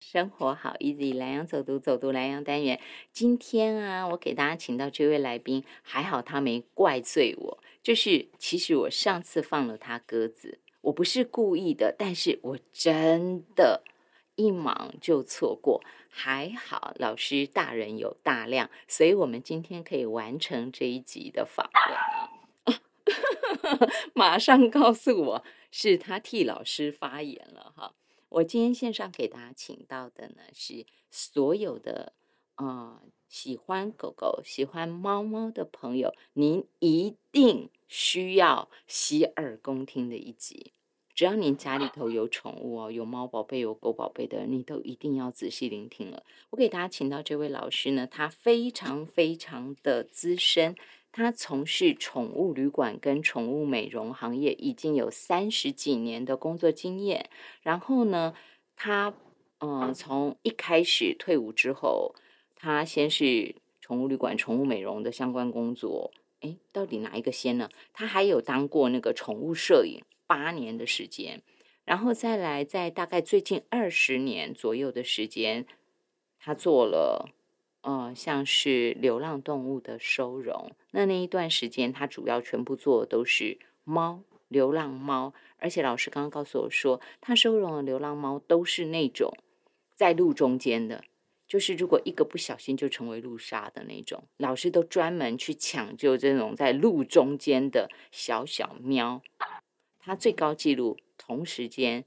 生活好，easy，蓝洋走读走读蓝洋单元。今天啊，我给大家请到这位来宾，还好他没怪罪我。就是其实我上次放了他鸽子，我不是故意的，但是我真的，一忙就错过。还好老师大人有大量，所以我们今天可以完成这一集的访问。马上告诉我是他替老师发言了哈。我今天线上给大家请到的呢，是所有的啊喜欢狗狗、喜欢猫猫的朋友，您一定需要洗耳恭听的一集。只要您家里头有宠物哦，有猫宝贝、有狗宝贝的，你都一定要仔细聆听了。我给大家请到这位老师呢，他非常非常的资深。他从事宠物旅馆跟宠物美容行业已经有三十几年的工作经验。然后呢，他嗯，从一开始退伍之后，他先是宠物旅馆、宠物美容的相关工作。哎，到底哪一个先呢？他还有当过那个宠物摄影八年的时间，然后再来在大概最近二十年左右的时间，他做了。呃，像是流浪动物的收容，那那一段时间，他主要全部做的都是猫，流浪猫。而且老师刚刚告诉我说，他收容的流浪猫都是那种在路中间的，就是如果一个不小心就成为路杀的那种。老师都专门去抢救这种在路中间的小小喵。他最高纪录同时间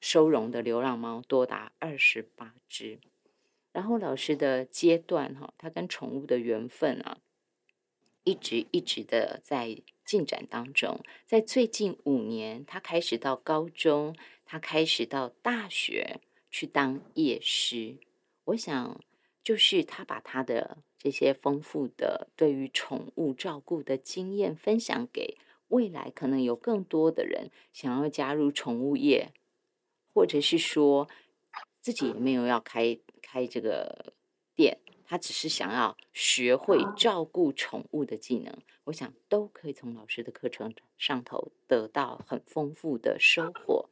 收容的流浪猫多达二十八只。然后老师的阶段哈，他跟宠物的缘分啊，一直一直的在进展当中。在最近五年，他开始到高中，他开始到大学去当夜师。我想，就是他把他的这些丰富的对于宠物照顾的经验分享给未来可能有更多的人想要加入宠物业，或者是说自己也没有要开。开这个店，他只是想要学会照顾宠物的技能，我想都可以从老师的课程上头得到很丰富的收获。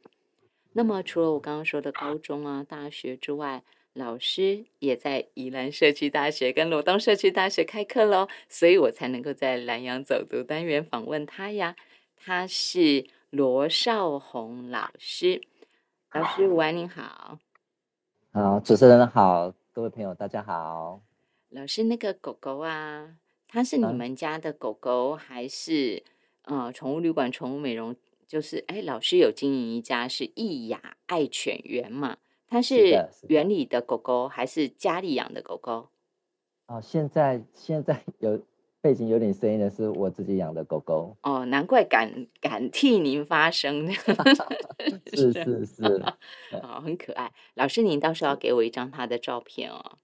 那么，除了我刚刚说的高中啊、大学之外，老师也在宜兰社区大学跟罗东社区大学开课喽，所以我才能够在南洋走读单元访问他呀。他是罗少红老师，老师午安，您好。好，主持人好，各位朋友大家好。老师，那个狗狗啊，它是你们家的狗狗还是呃宠物旅馆、宠物美容？就是哎，老师有经营一家是益雅爱犬园嘛？它是园里的狗狗还是家里养的狗狗？哦，现在现在 有。背景有点声音的是我自己养的狗狗哦，难怪敢敢替您发声，是是是，哦，很可爱。老师，您到时候要给我一张他的照片哦，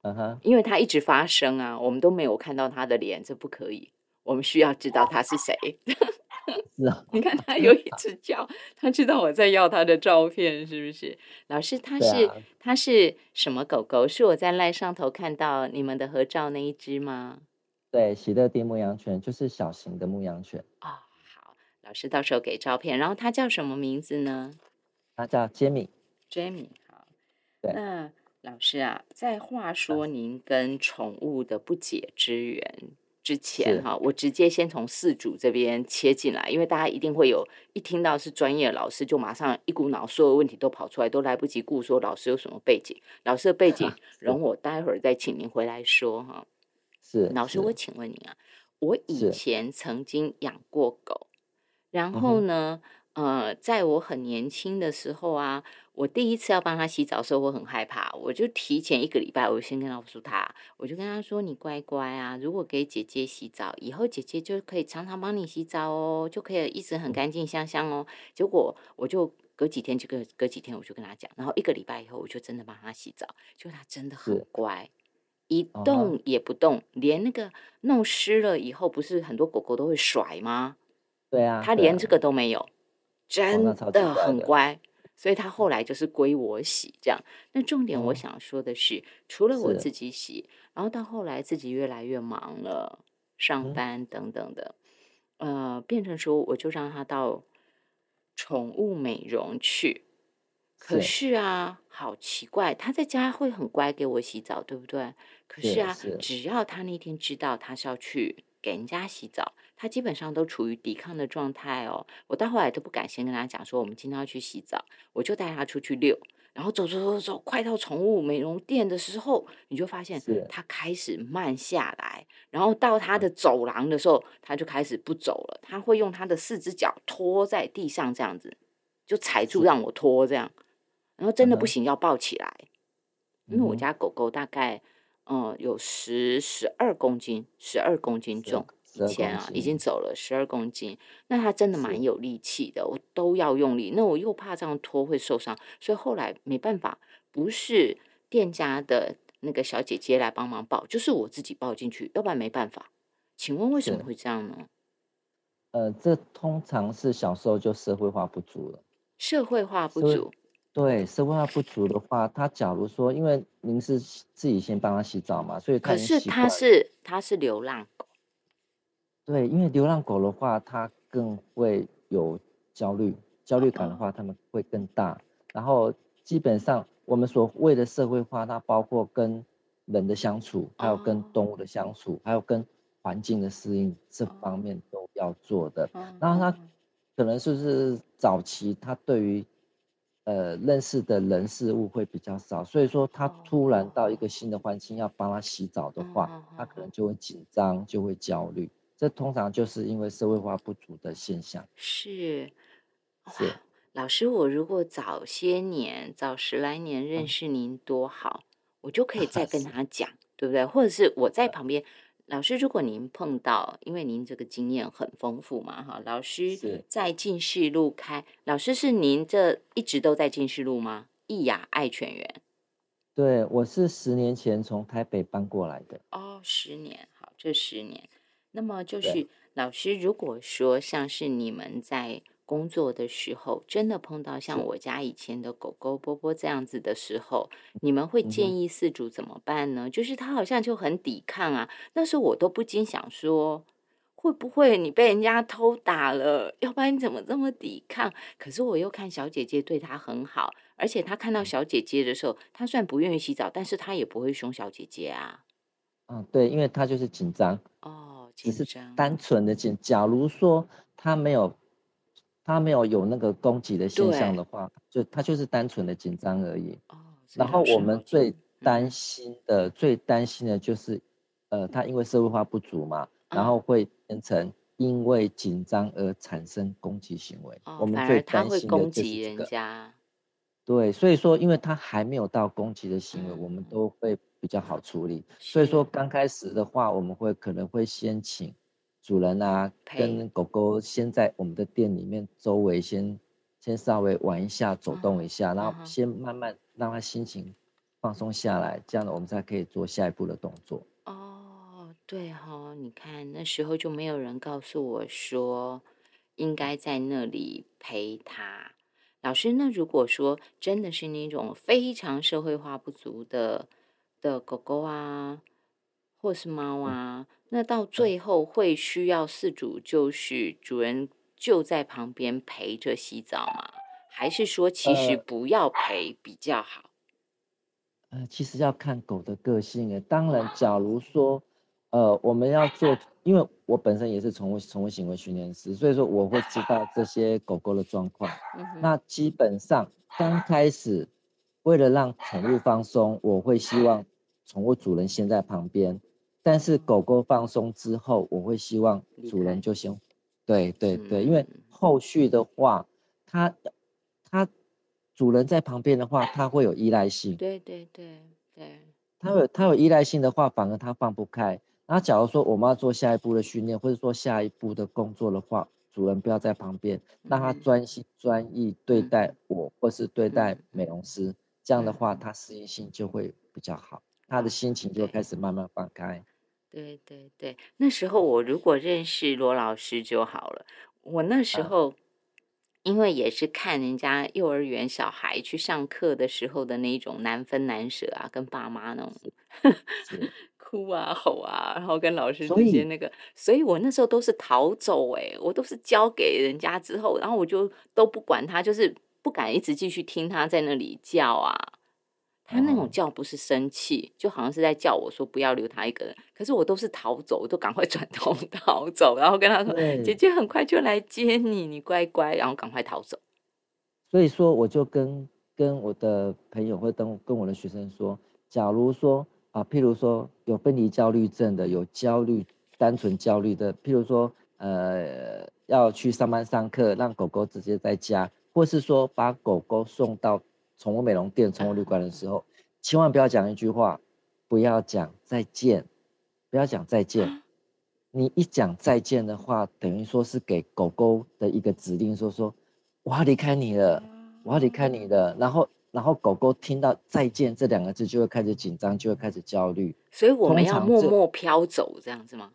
嗯哼，因为他一直发声啊，我们都没有看到他的脸，这不可以，我们需要知道他是谁。是啊，你看他有一只叫，他知道我在要他的照片，是不是？老师，他是他是什么狗狗？是我在赖上头看到你们的合照那一只吗？对，喜乐蒂牧羊犬就是小型的牧羊犬哦。好，老师到时候给照片。然后它叫什么名字呢？它叫 Jamie。Jamie，好。对。那老师啊，在话说您跟宠物的不解之缘之前，哈，我直接先从四组这边切进来，因为大家一定会有一听到是专业老师，就马上一股脑所有问题都跑出来，都来不及顾说老师有什么背景。老师的背景，容我待会儿再请您回来说哈。是老师，我请问你啊，我以前曾经养过狗，然后呢，呃，在我很年轻的时候啊，我第一次要帮它洗澡的时候，我很害怕，我就提前一个礼拜，我先跟告诉他，我就跟他说：“你乖乖啊，如果给姐姐洗澡，以后姐姐就可以常常帮你洗澡哦，就可以一直很干净香香哦。”结果我就隔几天就隔隔几天我就跟他讲，然后一个礼拜以后，我就真的帮他洗澡，就他真的很乖。一动也不动，连那个弄湿了以后，不是很多狗狗都会甩吗？对啊，它连这个都没有，真的很乖。所以它后来就是归我洗这样。那重点我想说的是，除了我自己洗，然后到后来自己越来越忙了，上班等等的，呃，变成说我就让它到宠物美容去。可是啊，好奇怪，他在家会很乖给我洗澡，对不对？可是啊，是。只要他那天知道他是要去给人家洗澡，他基本上都处于抵抗的状态哦。我到后来都不敢先跟他讲说我们今天要去洗澡，我就带他出去遛，然后走走走走，快到宠物美容店的时候，你就发现是。他开始慢下来，然后到他的走廊的时候，他就开始不走了，他会用他的四只脚拖在地上这样子，就踩住让我拖这样。然后真的不行，要抱起来，因为我家狗狗大概，嗯，有十十二公斤，十二公斤重，以前啊已经走了十二公斤，那他真的蛮有力气的，我都要用力，那我又怕这样拖会受伤，所以后来没办法，不是店家的那个小姐姐来帮忙抱，就是我自己抱进去，要不然没办法。请问为什么会这样呢？呃，这通常是小时候就社会化不足了。社会化不足，对，社会化不足的话，他假如说，因为您是自己先帮他洗澡嘛，所以他可是它习惯了是他是流浪狗。对，因为流浪狗的话，它更会有焦虑，焦虑感的话，它们会更大。然后基本上我们所谓的社会化，它包括跟人的相处，还有跟哦动物的相处，还有跟环境的适应这方面都要做的。然后它哦可能就是早期他对于呃认识的人事物会比较少，所以说他突然到一个新的环境要帮他洗澡的话，嗯他可能就会紧张，就会焦虑。这通常就是因为社会化不足的现象。是，老师，我如果早些年、早十来年认嗯识您多好，我就可以再 跟他讲，对不对？或者是我在旁边，老师，如果您碰到，因为您这个经验很丰富嘛，哈，老师在进士路开，老师是您这一直都在进士路吗？益雅爱犬园对，我是十年前从台北搬过来的。哦，十年，好，这十年，那么就是老师，如果说像是你们在工作的时候，真的碰到像我家以前的狗狗波波这样子的时候，你们会建议饲主怎么办呢？就是它好像就很抵抗啊，那时候我都不禁想说。会不会你被人家偷打了？要不然你怎么这么抵抗？可是我又看小姐姐对它很好，而且他看到小姐姐的时候，他虽然不愿意洗澡，但是他也不会凶小姐姐啊。嗯，对，因为他就是紧张，哦，只是紧张，单纯的紧。假如说他没有，他没有有那个攻击的现象的话，就他就是单纯的紧张而已。哦，然后我们最紧担心的、最担心的就是，呃，他因为社会化不足嘛，然嗯后会变成因为紧张而产生攻击行为。哦，我们最担心的就是这个。家，对，所以说，因为他还没有到攻击的行为，我们嗯都会比较好处理。所以说，是刚开始的话，我们会可能会先请主人啊，跟狗狗先在我们的店里面周围先先稍微玩一下，走动一下，然后先慢慢让它心情放松下来，这样呢，我们才可以做下一步的动作。哦，对哈、你看那时候就没有人告诉我说应该在那里陪它。老师，那如果说真的是那种非常社会化不足的的狗狗啊，或是猫啊，那到最后会需要饲主就是主人就在旁边陪着洗澡吗？还是说其实呃不要陪比较好？呃，其实要看狗的个性诶。当然，假如说，呃，我们要做，因为我本身也是宠物宠物行为训练师，所以说我会知道这些狗狗的状况。嗯，那基本上刚开始，为了让宠物放松，我会希望宠物主人先在旁边。但是狗狗放松之后，我会希望主人就先，对对对，因为嗯后续的话，它它主人在旁边的话，它会有依赖性。对对对对，它有它有依赖性的话，反而它放不开。然后假如说我们要做下一步的训练，或者说下一步的工作的话，主人不要在旁边，让他嗯专心专意对嗯待我，或是对待嗯美容师。这样的话，嗯他适应性就会比较好，他的心情就开始慢慢放开。对对对，那时候我如果认识罗老师就好了。我那时啊候，因为也是看人家幼儿园小孩去上课的时候的那一种难分难舍啊，跟爸妈那种 哭啊吼啊，然后跟老师之间那个，所以我那时候都是逃走、欸，我都是交给人家之后，然后我就都不管他，就是不敢一直继续听他在那里叫啊。它那种哦叫不是生气，就好像是在叫我说不要留他一个人。可是我都是逃走，我都赶快转头 逃走，然后跟他说：“姐，姐很快就来接你，你乖乖。”然后赶快逃走。所以说我就跟跟我的朋友或跟跟我的学生说，假如说啊，譬如说有分离焦虑症的，有焦虑单纯焦虑的，譬如说呃要去上班上课，让狗狗直接在家，或是说把狗狗送到宠物美容店、宠物旅馆的时候，千万不要讲一句话，不要讲再见，不要讲再见。你一讲再见的话，等于说是给狗狗的一个指令，说说我要离开你了，我要离开你了。然后，然后狗狗听到再见这两个字，就会开始紧张，就会开始焦虑。所以我们要默默飘走，这样子吗？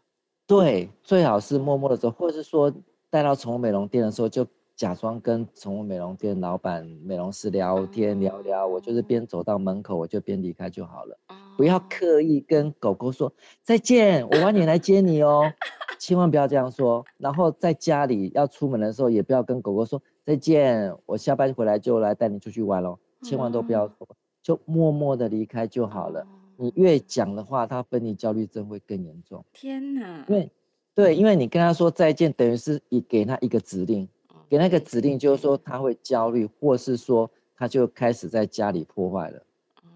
对，最好是默默的走，或者是说带到宠物美容店的时候，就假装跟宠物美容店老板、美容师聊天聊聊，我就是边走到门口，我就边离开就好了。不要哦刻意跟狗狗说再见，我晚点来接你哦，千万不要这样说。然后在家里要出门的时候，也不要跟狗狗说再见，我下班回来就来带你出去玩喽，千万都不要说，就默默的离开就好了。你越讲的话，它分离焦虑症会更严重，天哪！因为对，因为你跟他说再见，等于是你给他一个指令，哦给那个指令就是说他会焦虑，或是说他就开始在家里破坏了。哦，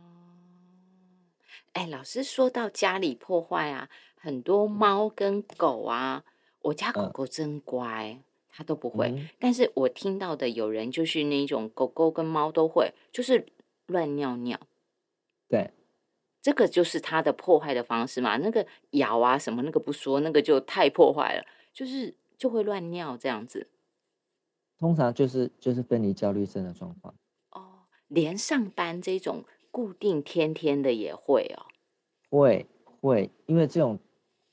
哎，老师说到家里破坏啊，很多猫跟狗啊，我家狗嗯狗真乖，它都不会。嗯但是我听到的有人就是那种狗狗跟猫都会，就是乱尿尿，对，这个就是它的破坏的方式嘛。那个咬啊什么那个不说，那个就太破坏了，就是就会乱尿这样子。通常就是就是分离焦虑症的状况。哦，连上班这种固定天天的也会哦。会会，因为这种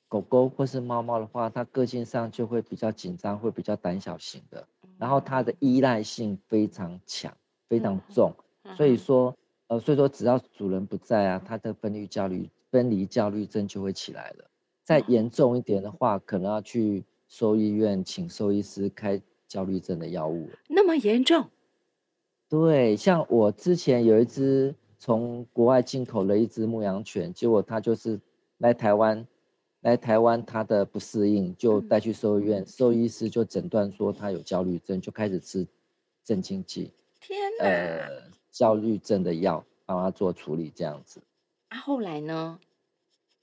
狗狗或是猫猫的话，它个性上就会比较紧张，会比较胆小型的，然后它的依赖性非常强，非常重，所以嗯说呃，所以说只要主人不在啊，它的分离焦虑分离焦虑症就会起来了。再哦严重一点的话，可能要去兽医院请兽医师开焦虑症的药物了。那么严重？对，像我之前有一只从国外进口了一只牧羊犬，结果它就是来台湾，来台湾它的不适应，就嗯带去兽医院，兽医师就诊断说它有焦虑症，就开始吃镇静剂，天哪！呃，焦虑症的药帮它做处理这样子。啊，后来呢？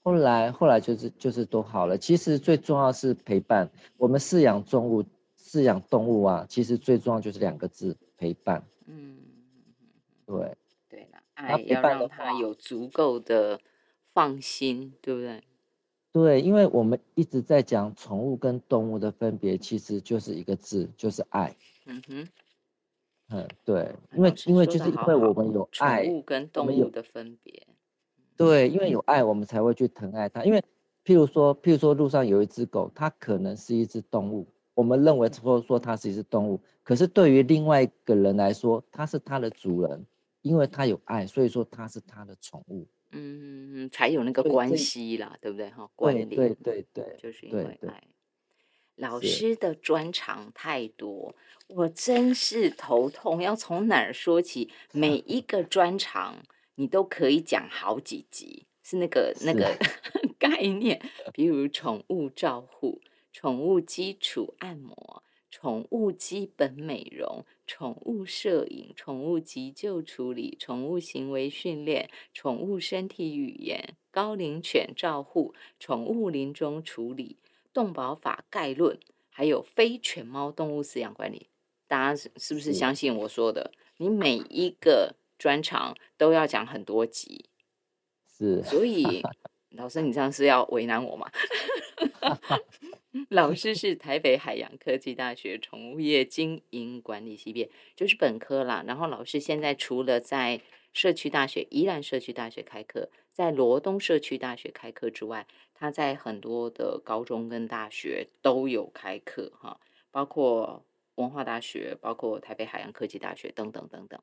后来后来就是就是都好了。其实最重要是陪伴。我们饲养动物，饲养动物啊，其实最重要就是两个字：陪伴。嗯，对。对了，那爱要让它有足够的放心，对不对？对，因为我们一直在讲宠物跟动物的分别，其实就是一个字，就是爱。嗯哼，嗯，对，因为因为就是因为我们有宠爱，物跟动物的分别。对，因为有爱，我们才会去疼爱它。因为譬如说，譬如说路上有一只狗，它可能是一只动物，我们认为说说它是一只动物，可是对于另外一个人来说，它是它的主人，因为它有爱，所以说它是它的宠物。嗯，才有那个关系啦，对不对？哈，关对联对对对，就是因为爱。老是师的专长太多，我真是头痛，要从哪儿说起？每 一个专长你都可以讲好几集，是那个那是个 概念，比如宠物照护、宠物基础按摩、宠物基本美容、宠物摄影、宠物急救处理、宠物行为训练、宠物身体语言、高龄犬照护、宠物临终处理、动保法概论，还有非犬猫动物饲养管理。大家是是不是是相信我说的？你每一个专长都要讲很多集，是所以 老师，你这样是要为难我吗？老师是台北海洋科技大学宠物业经营管理系毕业，就是本科啦。然后老师现在除了在社区大学宜兰社区大学开课，在罗东社区大学开课之外，他在很多的高中跟大学都有开课哈，包括文化大学，包括台北海洋科技大学等等等等。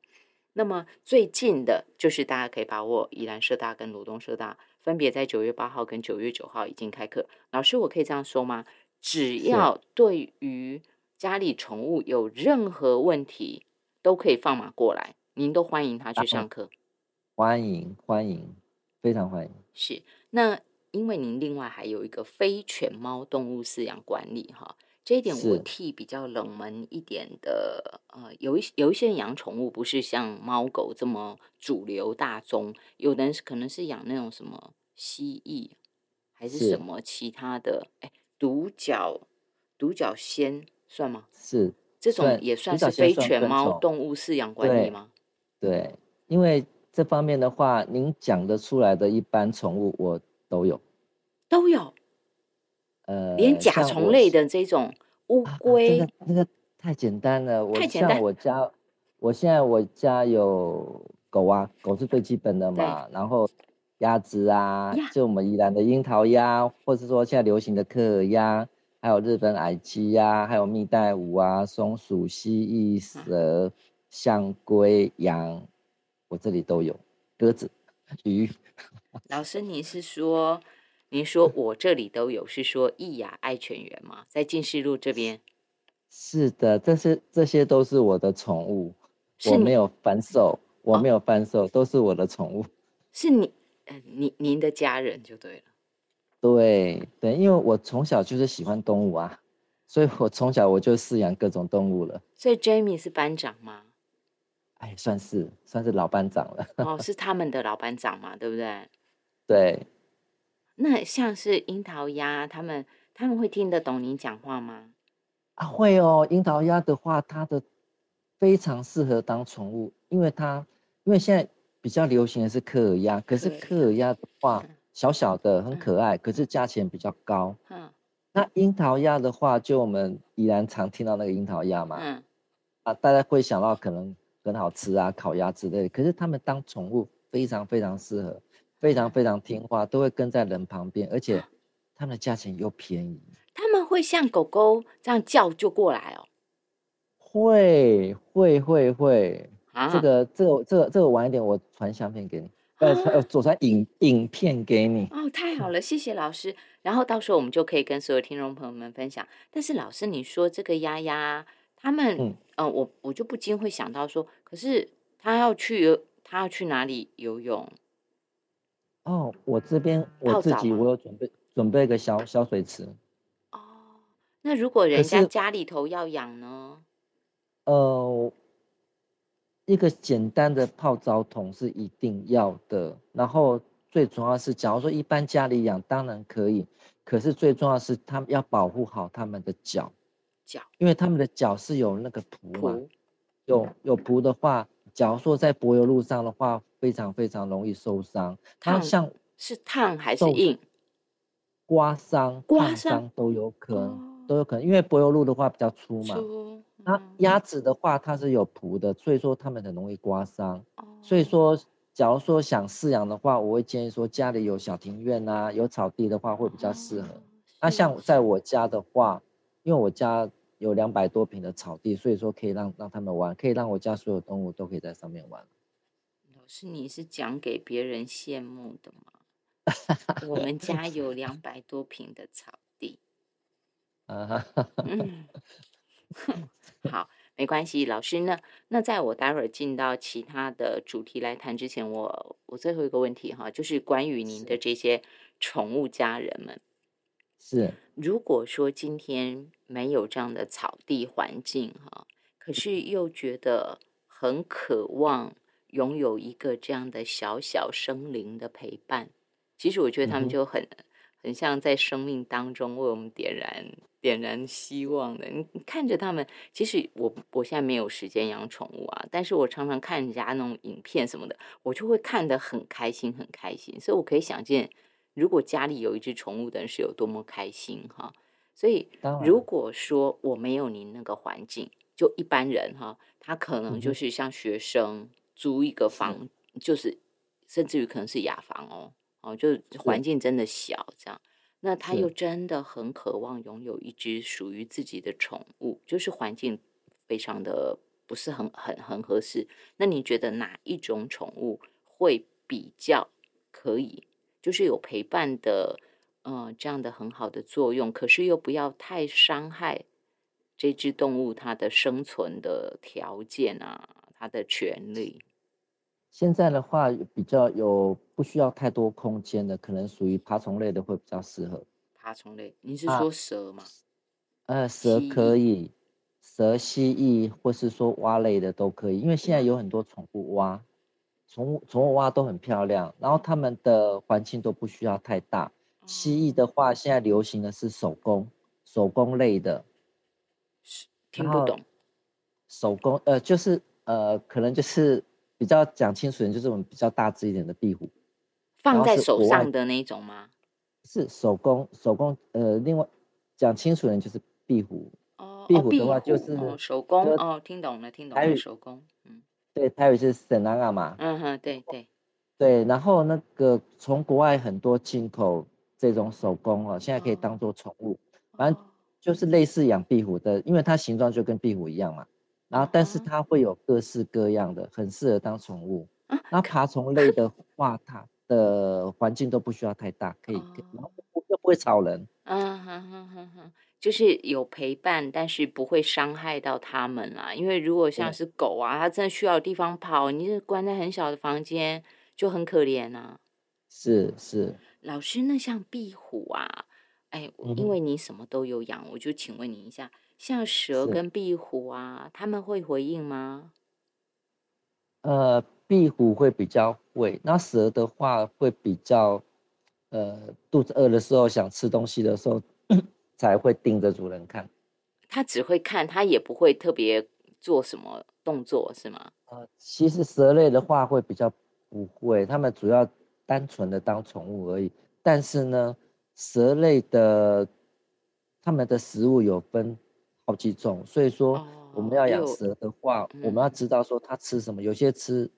那么最近的就是大家可以把握宜兰社大跟罗东社大，分别在九月八号跟九月九号已经开课。老师，我可以这样说吗？只要对于家里宠物有任何问题，都可以放马过来，您都欢迎他去上课。欢迎欢迎，非常欢迎。是那因为您另外还有一个非犬猫动物饲养管理哈，这一点我替比较冷门一点的呃，有一有一些人养宠物不是像猫狗这么主流大宗，有的人可能是养那种什么蜥蜴，还是是什么其他的，哎，独角独角仙算吗？是，这种也算是非犬猫种动物饲养管理对吗？对，因为这方面的话，您讲得出来的一般宠物我都有。都有，呃，连甲虫类的这种乌啊啊龟这个那个太简单了。我像太简单我家，我现在我家有狗啊，狗是最基本的嘛。然后鸭子啊，就我们宜兰的樱桃鸭，或是说现在流行的科尔鸭，还有日本矮鸡呀，还有蜜袋鼯啊，松鼠、蜥蜴、蛇、象龟、羊，我这里都有。鸽子、鱼，老师，你是说，您说我这里都有，是说易雅爱犬园吗？在近视路这边，是的，这些这些都是我的宠物，我没有贩售，我哦没有贩售，都是我的宠物。是你，呃，您您的家人就对了。对对，因为我从小就是喜欢动物啊，所以我从小我就饲养各种动物了。所以 Jamie 是班长吗？哎，算是算是老班长了。哦，是他们的老班长嘛，对不对？对，那像是樱桃鸭，他们他们会听得懂您讲话吗？啊会哦，樱桃鸭的话，它的非常适合当宠物，因为它因为现在比较流行的是科尔鸭，可是科尔鸭的话嗯小小的很嗯可爱，可是价钱比较高。嗯那樱桃鸭的话，就我们依然常听到那个樱桃鸭嘛，嗯，啊，大家会想到可能很好吃啊，烤鸭之类的。可是他们当宠物非常非常适合，非常非常听话，都会跟在人旁边，而且他们的价钱又便宜。他们会像狗狗这样叫就过来哦。会会会会，啊，这个这个这个这个晚一点我传相片给你，呃传呃我传影影片给你。哦，太好了，谢谢老师。然后到时候我们就可以跟所有听众朋友们分享。但是老师，你说这个丫丫，他们，嗯、嗯我我就不禁会想到说，可是他要去游，他要去哪里游泳？哦，我这边我自己我有准备准备一个小小水池，哦，那如果人家家里头要养呢？呃，一个简单的泡澡桶是一定要的，然后最重要是，假如说一般家里养当然可以，可是最重要是他们要保护好他们的脚，脚。因为他们的脚是有那个蹼嘛，有有蹼的话，假如说在柏油路上的话，非常非常容易受伤，它像是烫还是硬？刮伤、烫刮伤伤都有可能，哦都有可能，因为柏油路的话比较粗嘛。粗那嗯鸭子的话，它是有蹼的，所以说它们很容易刮伤。所以哦说，假如说想饲养的话，我会建议说家里有小庭院啊，有草地的话会比较适合。哦那像在我家的话，因为我家有两百多平的草地，所以说可以让让他们玩，可以让我家所有动物都可以在上面玩。老师，你是讲给别人羡慕的吗？我们家 有两百多平的草地。啊哈好，没关系，老师那？那在我待会儿进到其他的主题来谈之前，我我最后一个问题哈，就是关于您的这些宠物家人们，是。如果说今天没有这样的草地环境哈，可是又觉得很渴望拥有一个这样的小小生灵的陪伴，其实我觉得他们就很、很像在生命当中为我们点燃点燃希望的。你你看着他们，其实我我现在没有时间养宠物啊，但是我常常看人家那种影片什么的，我就会看得很开心，很开心。所以我可以想见，如果家里有一只宠物的人是有多么开心哈。所以如果说我没有您那个环境，就一般人哈，他可能就是像学生租一个是房，就是甚至于可能是雅房哦，哦，就环境真的小这样。那他又真的很渴望拥有一只属于自己的宠物，就是环境非常的不是很很很合适。那你觉得哪一种宠物会比较可以，就是有陪伴的，呃，这样的很好的作用，可是又不要太伤害这只动物它的生存的条件啊，它的权利。现在的话比较有不需要太多空间的，可能属于爬虫类的会比较适合。爬虫类，你是说蛇吗？呃，蛇可以，蛇、蜥蜴或是说蛙类的都可以，因为现在有很多宠物蛙，宠物宠物蛙都很漂亮，然后它们的环境都不需要太大。蜥蜴的话，现在流行的是手工手工类的，听不懂。手工呃，就是呃，可能就是。比较讲清楚点，就是我们比较大只一点的壁虎，放在手上的那种吗？是手工手工呃，另外讲清楚点就是壁虎。哦，壁虎的话就是手工哦，听懂了，听懂了，手工。嗯，对，台语是神南啊嘛。嗯哼，对对对。然后那个从国外很多进口这种手工哦，现在可以当做宠物，反正就是类似养壁虎的，因为它形状就跟壁虎一样嘛。然后，但是它会有各式各样的，很适合当宠物。那爬虫类的话，它的环境都不需要太大，可以，然后又不会吵人。嗯哼哼哼哼，就是有陪伴，但是不会伤害到它们啦。因为如果像是狗啊，它真的需要地方跑，你是关在很小的房间，就很可怜啊。是是。老师，那像壁虎啊，哎，因为你什么都有养，我就请问你一下。像蛇跟壁虎啊，他们会回应吗？呃，壁虎会比较会，那蛇的话会比较，呃，肚子饿的时候想吃东西的时候 才会盯着主人看。它只会看，它也不会特别做什么动作，是吗？呃，其实蛇类的话会比较不会，它们主要单纯的当宠物而已。但是呢，蛇类的它们的食物有分。好几种，所以说我们要养蛇的话，我们要知道说它吃什么。有些吃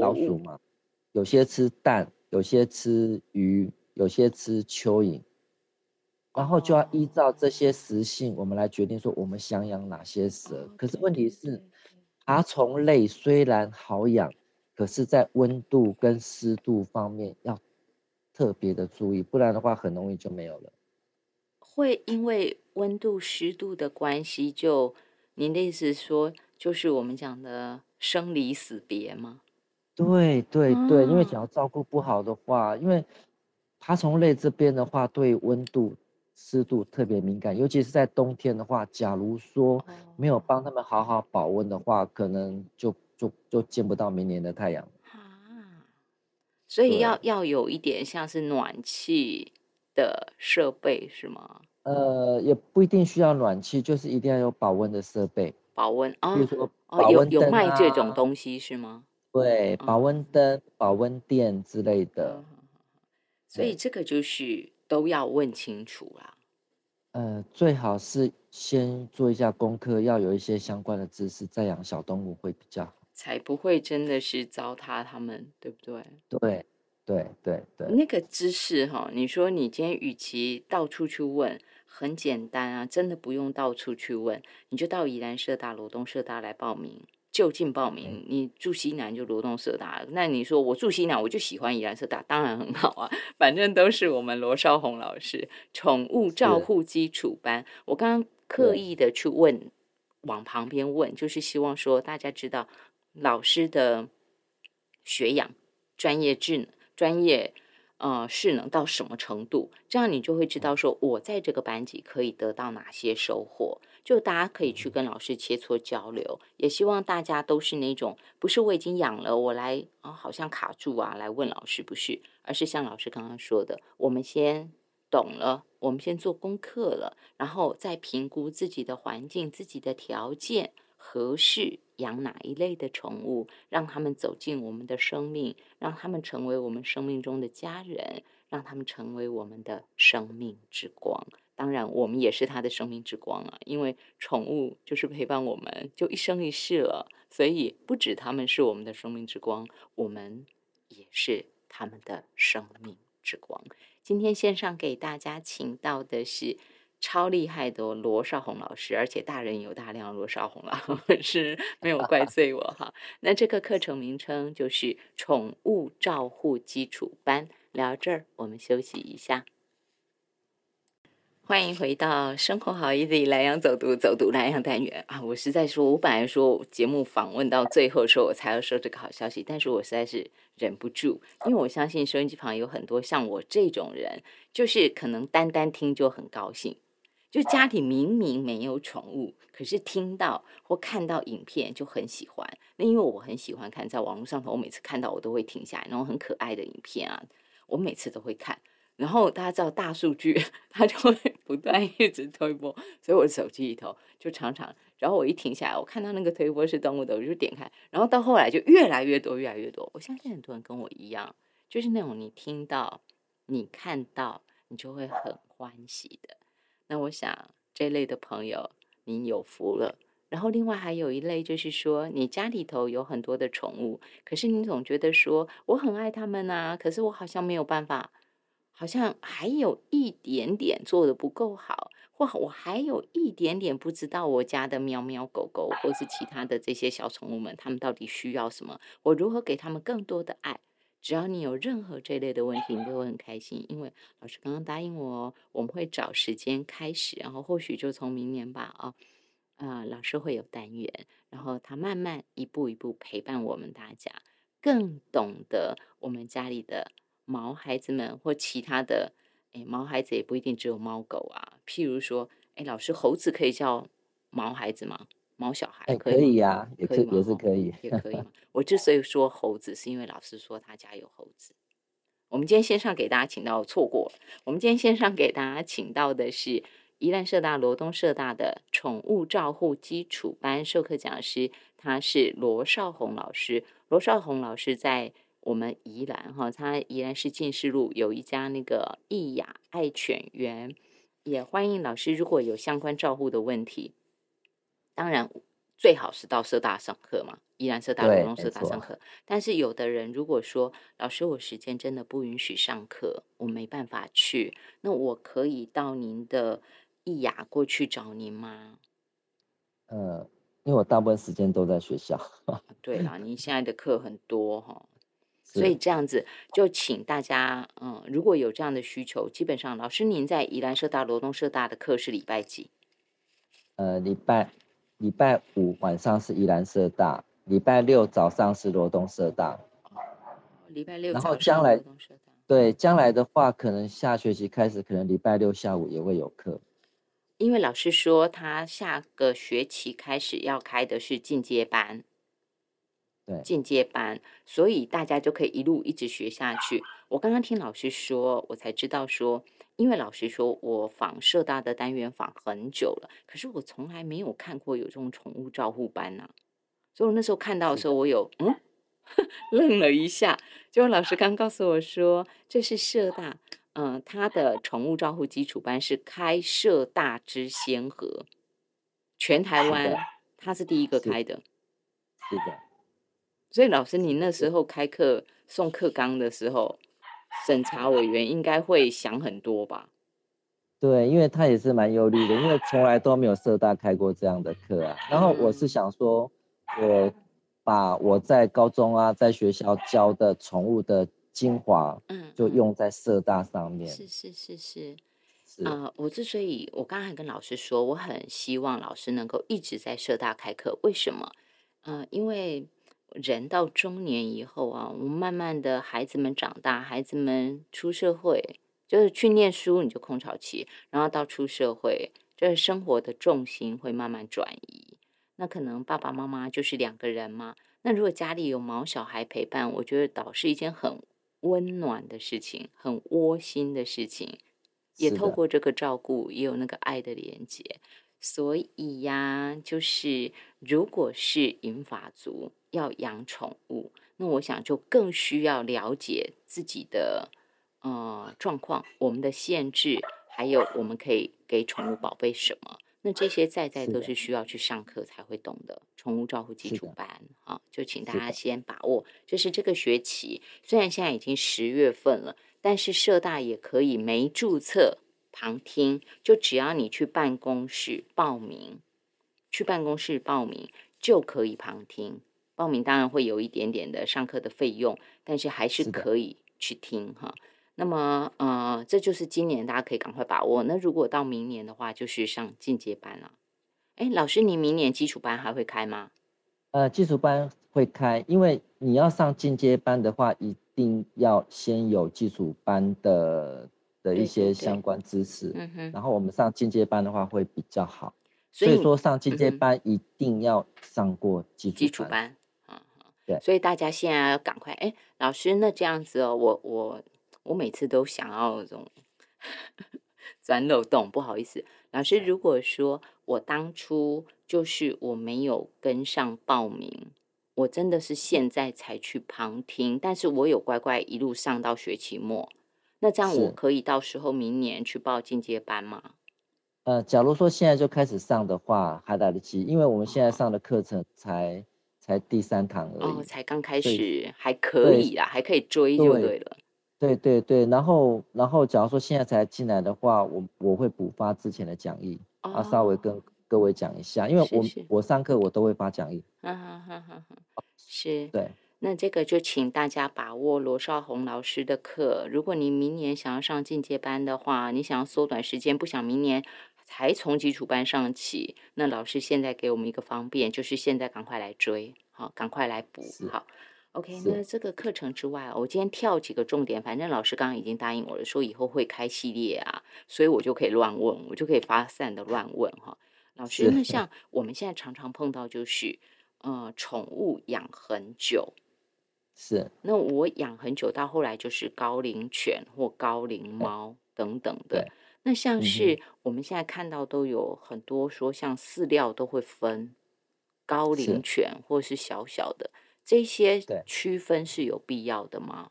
老鼠嘛，有些吃蛋，有些吃鱼，有些吃蚯蚓，然后就要依照这些食性，我们来决定说我们想养哪些蛇。可是问题是，爬虫类虽然好养，可是在温度跟湿度方面要特别的注意，不然的话很容易就没有了。会因为温度湿度的关系，就您的意思说，就是我们讲的生离死别吗？对对对，因为想要照顾不好的话，因为爬虫类这边的话，对温度湿度特别敏感，尤其是在冬天的话，假如说没有帮他们好好保温的话，可能就就就见不到明年的太阳啊。所以要要有一点像是暖气的设备，是吗？呃，也不一定需要暖气，就是一定要有保温的设备。保温啊，比如说保温有有卖这种东西是吗？对，保温灯、保温垫之类的。所以这个就是都要问清楚啦。呃，最好是先做一下功课，要有一些相关的知识，再养小动物会比较好，才不会真的是糟蹋它们，对不对？对。对对对，那个知识哈，你说你今天与其到处去问，很简单啊，真的不用到处去问，你就到宜兰社大、罗东社大来报名，就近报名。你住西南就罗东社大，那你说我住西南，我就喜欢宜兰社大，当然很好啊，反正都是我们罗少红老师宠物照护基础班。我刚刚刻意的去问，往旁边问，就是希望说大家知道老师的学养、专业技能。专业，呃，势能到什么程度？这样你就会知道，说我在这个班级可以得到哪些收获。就大家可以去跟老师切磋交流，也希望大家都是那种，不是我已经养了，我来啊，好像卡住啊，来问老师，不是，而是像老师刚刚说的，我们先懂了，我们先做功课了，然后再评估自己的环境、自己的条件。合适养哪一类的宠物，让他们走进我们的生命，让他们成为我们生命中的家人，让他们成为我们的生命之光。当然，我们也是他的生命之光啊，因为宠物就是陪伴我们就一生一世了。所以，不止他们是我们的生命之光，我们也是他们的生命之光。今天线上给大家请到的是。超厉害的罗少红老师，而且大人有大量，罗少红老师 没有怪罪我哈。那这个课程名称就是宠物照护基础班。聊到这儿，我们休息一下。欢迎回到生活好 easy 莱阳走读走读莱阳单元啊！我实在说，我本来说节目访问到最后说，我才要说这个好消息，但是我实在是忍不住，因为我相信收音机旁有很多像我这种人，就是可能单单听就很高兴，就家里明明没有宠物，可是听到或看到影片就很喜欢。那因为我很喜欢看，在网络上头，我每次看到我都会停下来，那种很可爱的影片啊，我每次都会看。然后大家知道大数据，它就会 不断一直推播，所以我手机里头就常常，然后我一停下来，我看到那个推播是动物的，我就点开，然后到后来就越来越多，越来越多。我相信很多人跟我一样，就是那种你听到、你看到，你就会很欢喜的。那我想这类的朋友，你有福了。然后另外还有一类，就是说你家里头有很多的宠物，可是你总觉得说我很爱他们啊，可是我好像没有办法。好像还有一点点做的不够好，或我还有一点点不知道我家的喵喵狗狗，或是其他的这些小宠物们，他们到底需要什么？我如何给他们更多的爱？只要你有任何这类的问题，你都会很开心，因为老师刚刚答应我，我们会找时间开始，然后或许就从明年吧，啊，啊，老师会有单元，然后他慢慢一步一步陪伴我们大家，更懂得我们家里的。毛孩子们或其他的，哎，毛孩子也不一定只有猫狗啊。譬如说，哎，老师，猴子可以叫毛孩子吗？毛小孩可以呀，也可以，也是可以，也可以。我之所以说猴子，是因为老师说他家有猴子。我们今天线上给大家请到，错过。我们今天线上给大家请到的是宜兰社大罗东社大的宠物照护基础班授课讲师，他是罗少红老师。罗少红老师在。我们宜兰哈，他宜兰市进士路有一家那个益雅爱犬园，也欢迎老师如果有相关照护的问题，当然最好是到社大上课嘛，宜兰社大、罗东社大上课。但是有的人如果说老师我时间真的不允许上课，我没办法去，那我可以到您的易雅过去找您吗？呃，因为我大部分时间都在学校。对啦，您现在的课很多哈。所以这样子，就请大家，嗯，如果有这样的需求，基本上老师您在宜兰社大、罗东社大的课是礼拜几？呃，礼拜礼拜五晚上是宜兰社大，礼拜六早上是罗东社大。礼拜六。然后将来，对将来的话，可能下学期开始，可能礼拜六下午也会有课。因为老师说，他下个学期开始要开的是进阶班。对进阶班，所以大家就可以一路一直学下去。我刚刚听老师说，我才知道说，因为老实说我访社大的单元访很久了，可是我从来没有看过有这种宠物照护班呐。所以我那时候看到的时候，我有嗯 愣了一下。结果老师刚告诉我说，这是社大，嗯，他的宠物照护基础班是开社大之先河，全台湾他是第一个开的。是的。所以老师，你那时候开课送课纲的时候，审查委员应该会想很多吧？对，因为他也是蛮忧虑的，因为从来都没有社大开过这样的课啊。然后我是想说，我把我在高中啊，在学校教的宠物的精华，嗯，就用在社大上面。是是是是。啊，我之所以我刚才跟老师说，我很希望老师能够一直在社大开课，为什么？呃，因为。人到中年以后啊，我们慢慢的孩子们长大，孩子们出社会，就是去念书你就空巢期，然后到出社会，就是生活的重心会慢慢转移。那可能爸爸妈妈就是两个人嘛。那如果家里有毛小孩陪伴，我觉得倒是一件很温暖的事情，很窝心的事情。也透过这个照顾，也有那个爱的连接。所以呀，就是如果是银发族。要养宠物，那我想就更需要了解自己的呃状况，我们的限制，还有我们可以给宠物宝贝什么。那这些在在都是需要去上课才会懂的。宠物照护基础班，啊，就请大家先把握。就是这个学期，虽然现在已经十月份了，但是社大也可以没注册旁听，就只要你去办公室报名，去办公室报名就可以旁听。报名当然会有一点点的上课的费用，但是还是可以去听哈。那么呃，这就是今年大家可以赶快把握。那如果到明年的话，就是上进阶班了。哎，老师，你明年基础班还会开吗？呃，基础班会开，因为你要上进阶班的话，一定要先有基础班的的一些相关知识。嗯哼。然后我们上进阶班的话会比较好。所以说上进阶班一定要上过基础基础班。嗯对。所以大家现在要赶快哎，老师，那这样子哦，我我我每次都想要这种 钻漏洞，不好意思，老师，如果说我当初。就是我没有跟上报名，我真的是现在才去旁听，但是我有乖乖一路上到学期末，那这样我可以到时候明年去报进阶班吗？呃，假如说现在就开始上的话，还来得及，因为我们现在上的课程才才第三堂而已，才刚开始，还可以啦，还可以追就对了。对对对，然后然后假如说现在才进来的话，我我会补发之前的讲义，啊，稍微跟。各位讲一下，因为我我上课我都会发讲义。是，对。那这个就请大家把握罗少红老师的课。如果你明年想要上进阶班的话，你想要缩短时间，不想明年才从基础班上起，那老师现在给我们一个方便，就是现在赶快来追，好，赶快来补，好。OK，那这个课程之外，我今天跳几个重点。反正老师刚刚已经答应我了，说以后会开系列啊，所以我就可以乱问，我就可以发散的乱问哈。老师，那像我们现在常常碰到就是，呃，宠物养很久，是。那我养很久，到后来就是高龄犬或高龄猫等等的。那像是我们现在看到都有很多说，像饲料都会分高龄犬或是小小的这些区分是有必要的吗？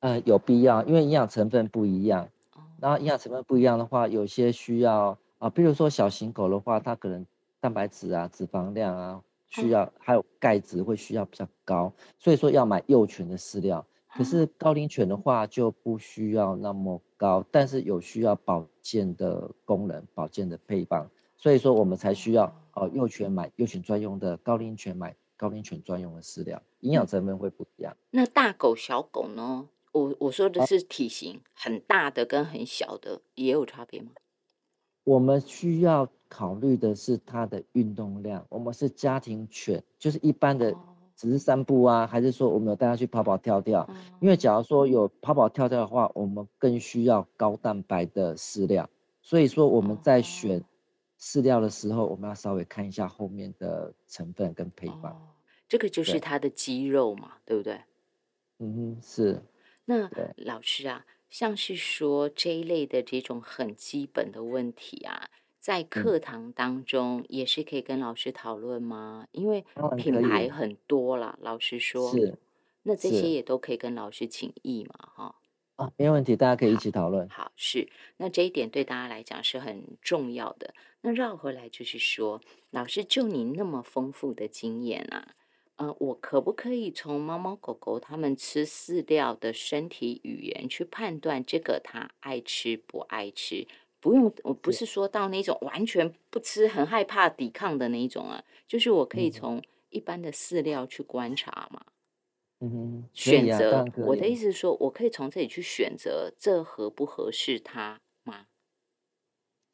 呃，有必要，因为营养成分不一样。然后营养成分不一样的话，有些需要。啊，比如说小型狗的话，它可能蛋白质啊、脂肪量啊需要，还有钙质会需要比较高，所以说要买幼犬的饲料。可是高龄犬的话就不需要那么高，但是有需要保健的功能、保健的配方，所以说我们才需要哦，幼犬买幼犬专用的，高龄犬买高龄犬专用的饲料，营养成分会不一样。那大狗、小狗呢？我我说的是体型很大的跟很小的也有差别吗？我们需要考虑的是它的运动量。我们是家庭犬，就是一般的，只是散步啊，还是说我们有带它去跑跑跳跳？因为假如说有跑跑跳跳的话，我们更需要高蛋白的饲料。所以说我们在选饲料的时候，我们要稍微看一下后面的成分跟配方。这个就是它的肌肉嘛，对不对？嗯哼，是。那老师啊。像是说这一类的这种很基本的问题啊，在课堂当中也是可以跟老师讨论吗？因为品牌很多了，老师说，是，那这些也都可以跟老师请益嘛，哈。啊，没问题，大家可以一起讨论。好，是，那这一点对大家来讲是很重要的。那绕回来就是说，老师就你那么丰富的经验啊。呃，我可不可以从猫猫狗狗它们吃饲料的身体语言去判断这个它爱吃不爱吃？不用，我不是说到那种完全不吃、很害怕抵抗的那一种啊，就是我可以从一般的饲料去观察嘛。嗯哼，选择我的意思是说，我可以从这里去选择这合不合适它吗？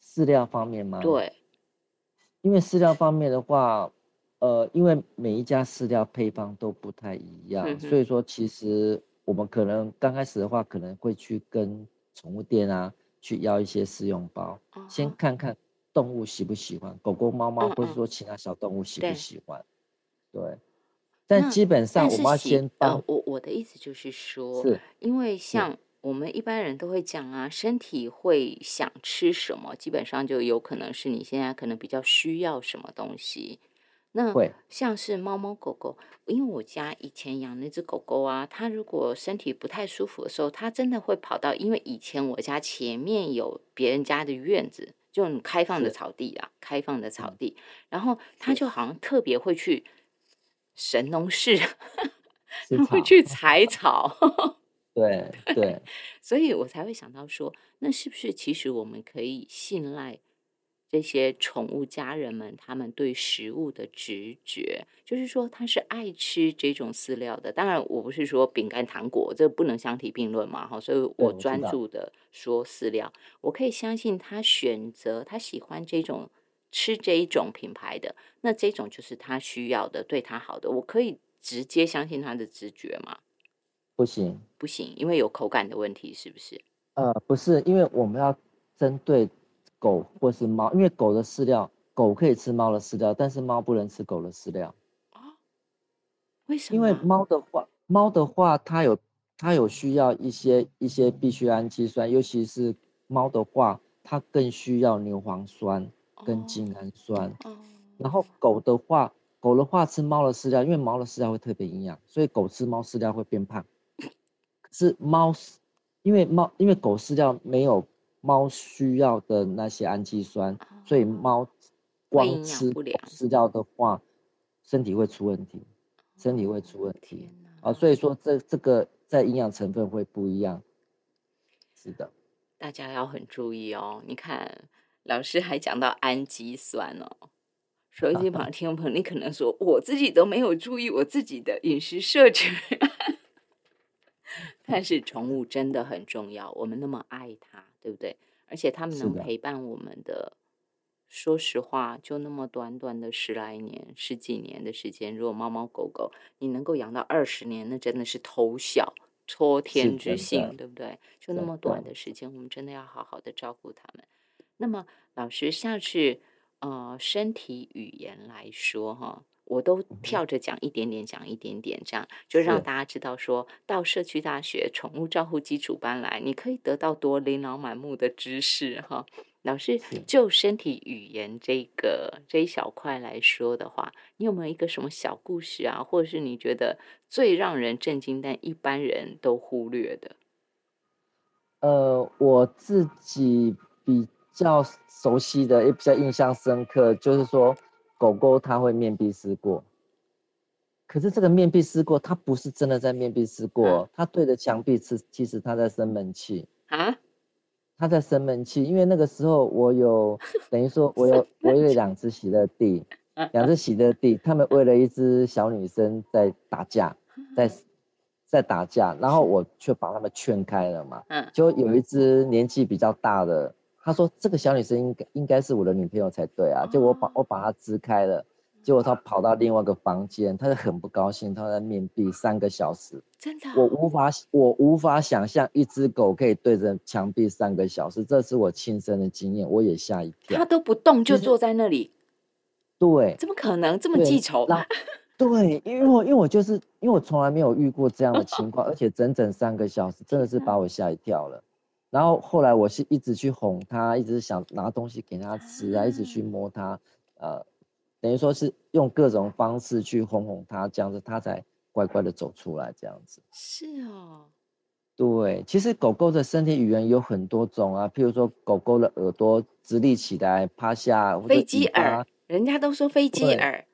饲料方面吗？对，因为饲料方面的话。呃，因为每一家饲料配方都不太一样，所以说其实我们可能刚开始的话，可能会去跟宠物店啊去要一些试用包，先看看动物喜不喜欢，狗狗、猫猫或者说其他小动物喜不喜欢。对，但基本上我们要先帮。我我的意思就是说，是因为像我们一般人都会讲啊，身体会想吃什么，基本上就有可能是你现在可能比较需要什么东西。那像是猫猫狗狗，因为我家以前养那只狗狗啊，它如果身体不太舒服的时候，它真的会跑到，因为以前我家前面有别人家的院子，就很开放的草地啦，开放的草地，然后它就好像特别会去神农氏，它会去。采草，对。对，所以我才会想到说，那是不是其实我们可以信赖这些宠物家人们他们对食物的直觉，就是说他是爱吃这种饲料的。当然，我不是说饼干、糖果，这不能相提并论嘛，哈。所以我专注的说饲料，我可以相信他选择他喜欢这种吃这一种品牌的，那这种就是他需要的，对他好的，我可以直接相信他的直觉吗？不行，不行，因为有口感的问题，是不是？呃，不是，因为我们要针对。狗或是猫，因为狗的饲料，狗可以吃猫的饲料，但是猫不能吃狗的饲料。啊为什么？因为猫的话，猫的话，它有它有需要一些一些必需氨基酸，尤其是猫的话，它更需要牛磺酸跟精氨酸。然后狗的话，狗的话吃猫的饲料，因为猫的饲料会特别营养，所以狗吃猫饲料会变胖。是猫，因为猫因为狗饲料没有。猫需要的那些氨基酸，所以猫光吃吃掉的话，身体会出问题，身体会出问题啊。所以说这这个在营养成分会不一样，是的，大家要很注意哦。你看老师还讲到氨基酸哦，手机 旁听众朋友，你可能说我自己都没有注意我自己的饮食摄取。但是宠物真的很重要，我们那么爱它，对不对？而且它们能陪伴我们的，说实话，就那么短短的十来年、十几年的时间。如果猫猫狗狗你能够养到二十年，那真的是偷笑、托天之幸，对不对？就那么短的时间，我们真的要好好的照顾它们。那么，老师，下次呃，身体语言来说，哈。我都跳着讲一点点，讲一点点，这样就让大家知道，说到社区大学宠物照护基础班来，你可以得到多琳琅满目的知识哈。老师就身体语言这个这一小块来说的话，你有没有一个什么小故事啊，或者是你觉得最让人震惊但一般人都忽略的？呃，我自己比较熟悉的，也比较印象深刻，就是说。狗狗它会面壁思过，可是这个面壁思过，它不是真的在面壁思过，它对着墙壁是，其实它在生闷气啊，它在生闷气，因为那个时候我有 等于说我有我有两只喜乐蒂，两只喜乐蒂，他们为了一只小女生在打架，在在打架，然后我却把他们劝开了嘛，嗯，就有一只年纪比较大的。他说：“这个小女生应该应该是我的女朋友才对啊！”就我把我把她支开了，结果她跑到另外一个房间，她就很不高兴，她在面壁三个小时。真的，我无法我无法想象一只狗可以对着墙壁三个小时，这是我亲身的经验，我也吓一跳。它都不动就坐在那里，对，怎么可能这么记仇？对，因为我因为我就是因为我从来没有遇过这样的情况，而且整整三个小时，真的是把我吓一跳了。然后后来我是一直去哄他，一直想拿东西给他吃啊，一直去摸他，呃，等于说是用各种方式去哄哄他，这样子他才乖乖的走出来，这样子。是哦，对，其实狗狗的身体语言有很多种啊，譬如说狗狗的耳朵直立起来、趴下，飞机耳，人家都说飞机耳。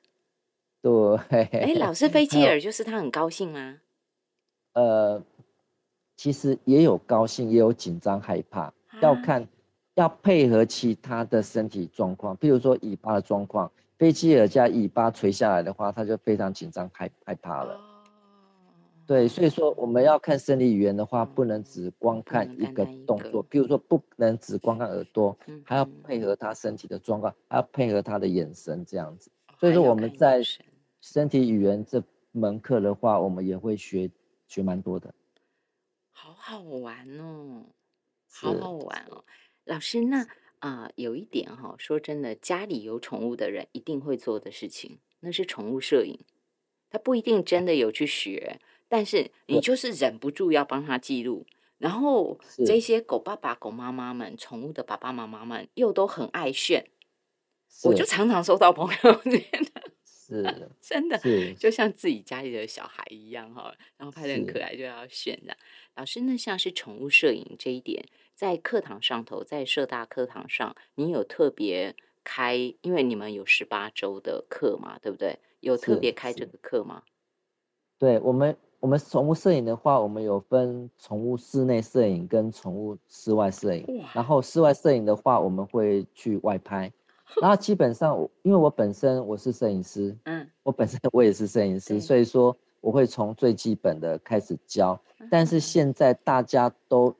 对。哎，老是 飞机耳，就是他很高兴吗？呃。其实也有高兴，也有紧张、害怕，要看，要配合其他的身体状况。譬如说尾巴的状况，飞机耳加尾巴垂下来的话，他就非常紧张、害害怕了。对，所以说我们要看生理语言的话，不能只光看一个动作，譬如说不能只光看耳朵，还要配合他身体的状况，还要配合他的眼神这样子。所以说我们在身体语言这门课的话，我们也会学学蛮多的。好好玩哦，好好玩哦，老师，那啊，有一点哈，说真的，家里有宠物的人一定会做的事情，那是宠物摄影。他不一定真的有去学，但是你就是忍不住要帮他记录。然后这些狗爸爸、狗妈妈们，宠物的爸爸妈妈们又都很爱炫，我就常常收到朋友圈。是，真的，就像自己家里的小孩一样哈，然后拍的很可爱，就要炫的。老师，那像是宠物摄影这一点，在课堂上头，在社大课堂上，你有特别开，因为你们有十八周的课嘛，对不对？有特别开这个课吗？对我们，我们宠物摄影的话，我们有分宠物室内摄影跟宠物室外摄影。然后室外摄影的话，我们会去外拍。然后基本上我因为我本身我是摄影师，嗯我本身我也是摄影对师，所以说我会从最基本的开始教。嗯但是现在大家都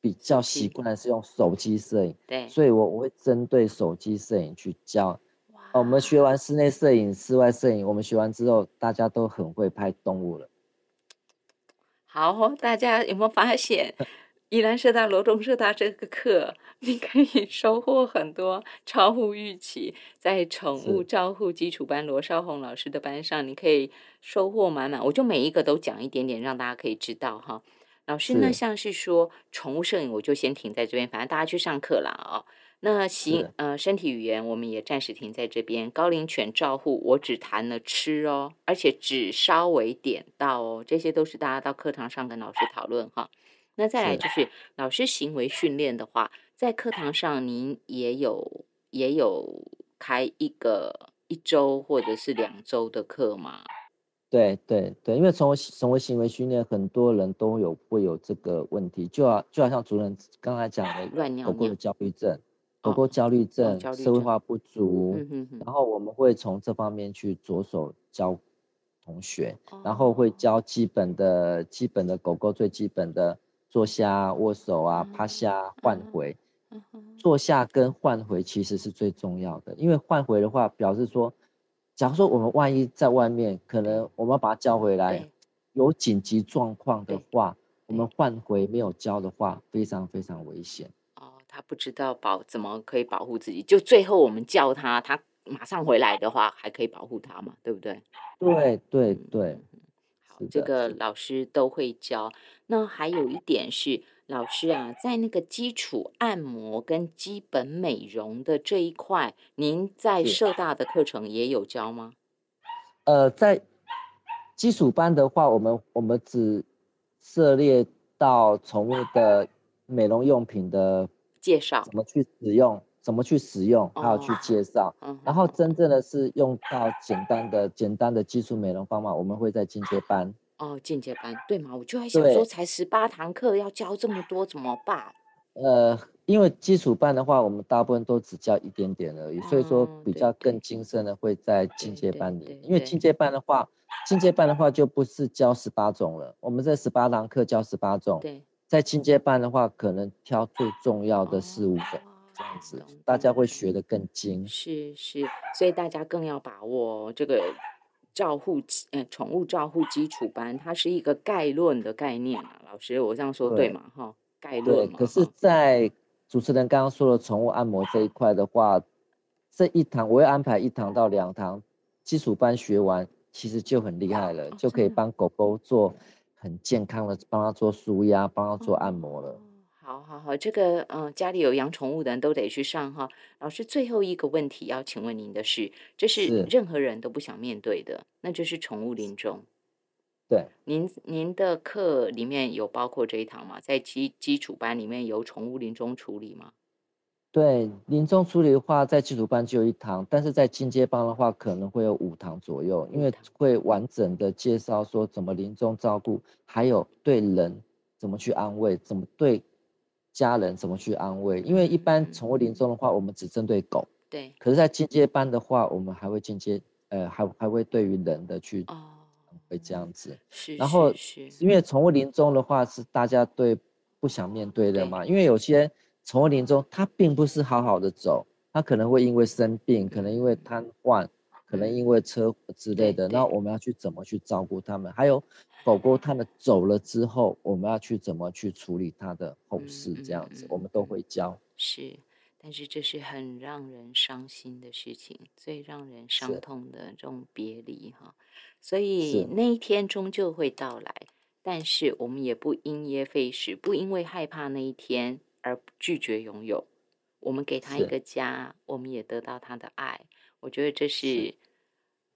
比较习惯的是用手机摄影，对，所以我我会针对手机摄影去教。我们学完室内摄影、室外摄影，我们学完之后，大家都很会拍动物了。好哦，大家有没有发现，宜兰社大、罗中社大这个课，你可以收获很多，超乎预期。在宠物照护基础班罗少红老师的班上，你可以收获满满。我就每一个都讲一点点，让大家可以知道哈。老师呢，像是说宠物摄影，我就先停在这边，反正大家去上课啦哦。那行是，呃，身体语言我们也暂时停在这边。高龄犬照护，我只谈了吃哦，而且只稍微点到哦，这些都是大家到课堂上跟老师讨论哈。那再来就是老师行为训练的话，在课堂上您也有也有开一个一周或者是两周的课吗？对对对，因为宠物宠物行为训练，很多人都有会有这个问题，就好就好像主任刚才讲的，乱尿尿狗狗的焦虑症，狗哦狗焦虑症、社会化不。足，嗯哼哼，然后。我们会从这方面去着手教同学，然后会。哦教基本的基本的狗狗最基本的坐下、握手啊、趴下、换嗯回。坐下跟换回其实是最重要的，因为换回的话，表示说，假如说我们万一在外面，可能我们要把它叫回来，有紧急状况的话，我们换回没有交的话，非常非常危险。哦，他不知道保怎么可以保护自己，就最后我们叫他，他马上回来的话，还可以保护他嘛，对不对？对对嗯对，这个老师都会教。那还有一点是，老师啊，在那个基础按摩跟基本美容的这一块，您在是社大的课程也有教吗？呃，在基础班的话，我们我们只涉猎到宠物的美容用品的介绍，怎么去使用，怎么去使用，还有去哦介绍。嗯然后真正的是用到简单的、简单的基础美容方法，我们会在进阶班。哦，进阶班对吗？我就在想说，才十八堂课要教这么多，怎么办？呃，因为基础班的话，我们大部分都只教一点点而已，所以说比较更精深的会在进阶班里因为进阶班的话，进阶班的话就不是教十八种了，我们这十八堂课教十八种，对，在进阶班的话，可能挑最重要的四五种，这样子大家会学得更精。是是，所以大家更要把握这个照护宠物照护基础班，它是一个概论的概念啊。老师，我这样说对对吗？哈，概，论嘛。可是，在主持人刚刚说的宠物按摩这一块的话，这一堂我会安排一堂到两堂，基础班学完其实就很厉害了，哦就可以帮狗狗做很健康的，帮它做舒压，帮它做按摩了。哦好好好，这个嗯、呃家里有养宠物的人都得去上哈。老师，最后一个问题要请问您的是，这是是任何人都不想面对的，那就是宠物临终。对，您您的课里面有包括这一堂吗？在基基础班里面有宠物临终处理吗？对，临终处理的话，在基础班只有一堂，但是在进阶班的话，可能会有五堂左右，因为会完整的介绍说怎么临终照顾，还有对人怎么去安慰，怎么对家人怎么去安慰。因为一般宠物临终的话，我们只针对狗，对，可是，在进阶班的话，我们还会进阶，呃，还还会对于人的去哦，会这样子。是，然后因为宠物临终的话是大家对不想面对的嘛，因为有些宠物临终它并不是好好的走，它可能会因为生病，可能因为瘫痪，可能因为车祸之类的，那我们要去怎么去照顾他们？还有狗狗它们走了之后，我们要去怎么去处理它的后事？这样子我们都会教。是，但是这是很让人伤心的事情，最让人伤痛的这种别离哈。所以那一天终究会到来，但是我们也不因噎废食，不因为害怕那一天而拒绝拥有。我们给他一个家，我们也得到他的爱。我觉得这是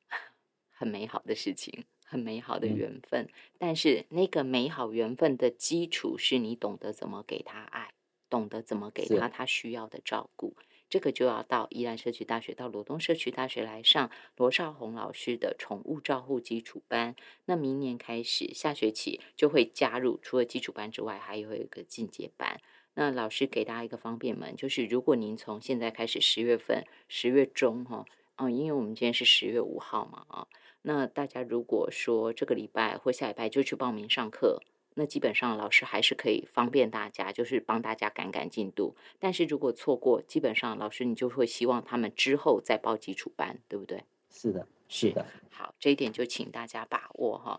很美好的事情，很美好的嗯缘分。但是那个美好缘分的基础是你懂得怎么给他爱，懂得怎么给他他需要的照顾。这个就要到宜兰社区大学、到罗东社区大学来上罗少红老师的宠物照护基础班。那明年开始，下学期就会加入，除了基础班之外，还有一个进阶班。那老师给大家一个方便门，就是如果您从现在开始十月份、十月中哈，嗯，因为我们今天是十月五号嘛啊，那大家如果说这个礼拜或下礼拜就去报名上课。那基本上老师还是可以方便大家，就是帮大家赶赶进度。但是如果错过，基本上老师你就会希望他们之后再报基础班，对不对？是的，是的。好，这一点就请大家把握哈。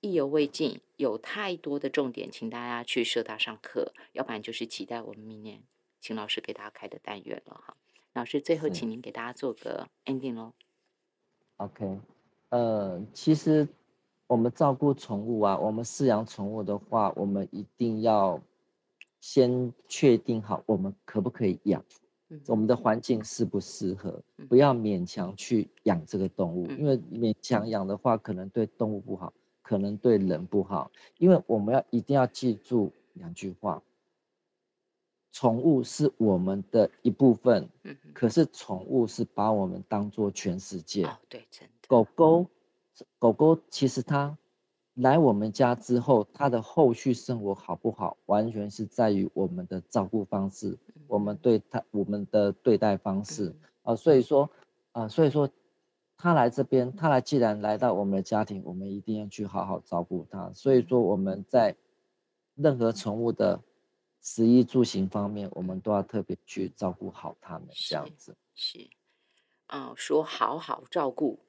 意犹未尽，有太多的重点，请大家去社大上课，要不然就是期待我们明年请老师给大家开的单元了哈。老师最后请您给大家做个 ending 喽。OK，呃，其实。我们照顾宠物啊，我们饲养宠物的话，我们一定要先确定好我们可不可以养，我们的环境适不适合，不要勉强去养这个动物，因为勉强养的话，可能对动物不好，可能对人不好。因为我们要一定要记住两句话：宠物是我们的一部分，可是宠物是把我们当做全世界。哦，对，真的，狗狗。狗狗其实它来我们家之后，它的后续生活好不好，完全是在于我们的照顾方式，我们对它我们的对待方式啊。所以说啊，所以说它来这边，他来既然来到我们的家庭，我们一定要去好好照顾他。所以说我们在任何宠物的食衣住行方面，我们都要特别去照顾好他们。这样子是啊，说好好照顾。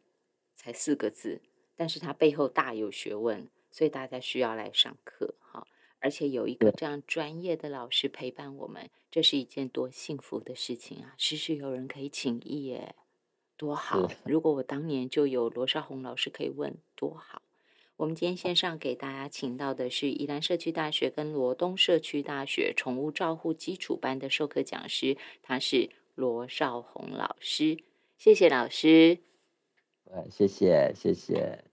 才四个字，但是它背后大有学问，所以大家需要来上课哈。而且有一个这样专业的老师陪伴我们，这是一件多幸福的事情啊！时时有人可以请益耶，多好！如果我当年就有罗少红老师可以问，多好！我们今天线上给大家请到的是宜兰社区大学跟罗东社区大学宠物照护基础班的授课讲师，他是罗少红老师，谢谢老师。谢谢，谢谢。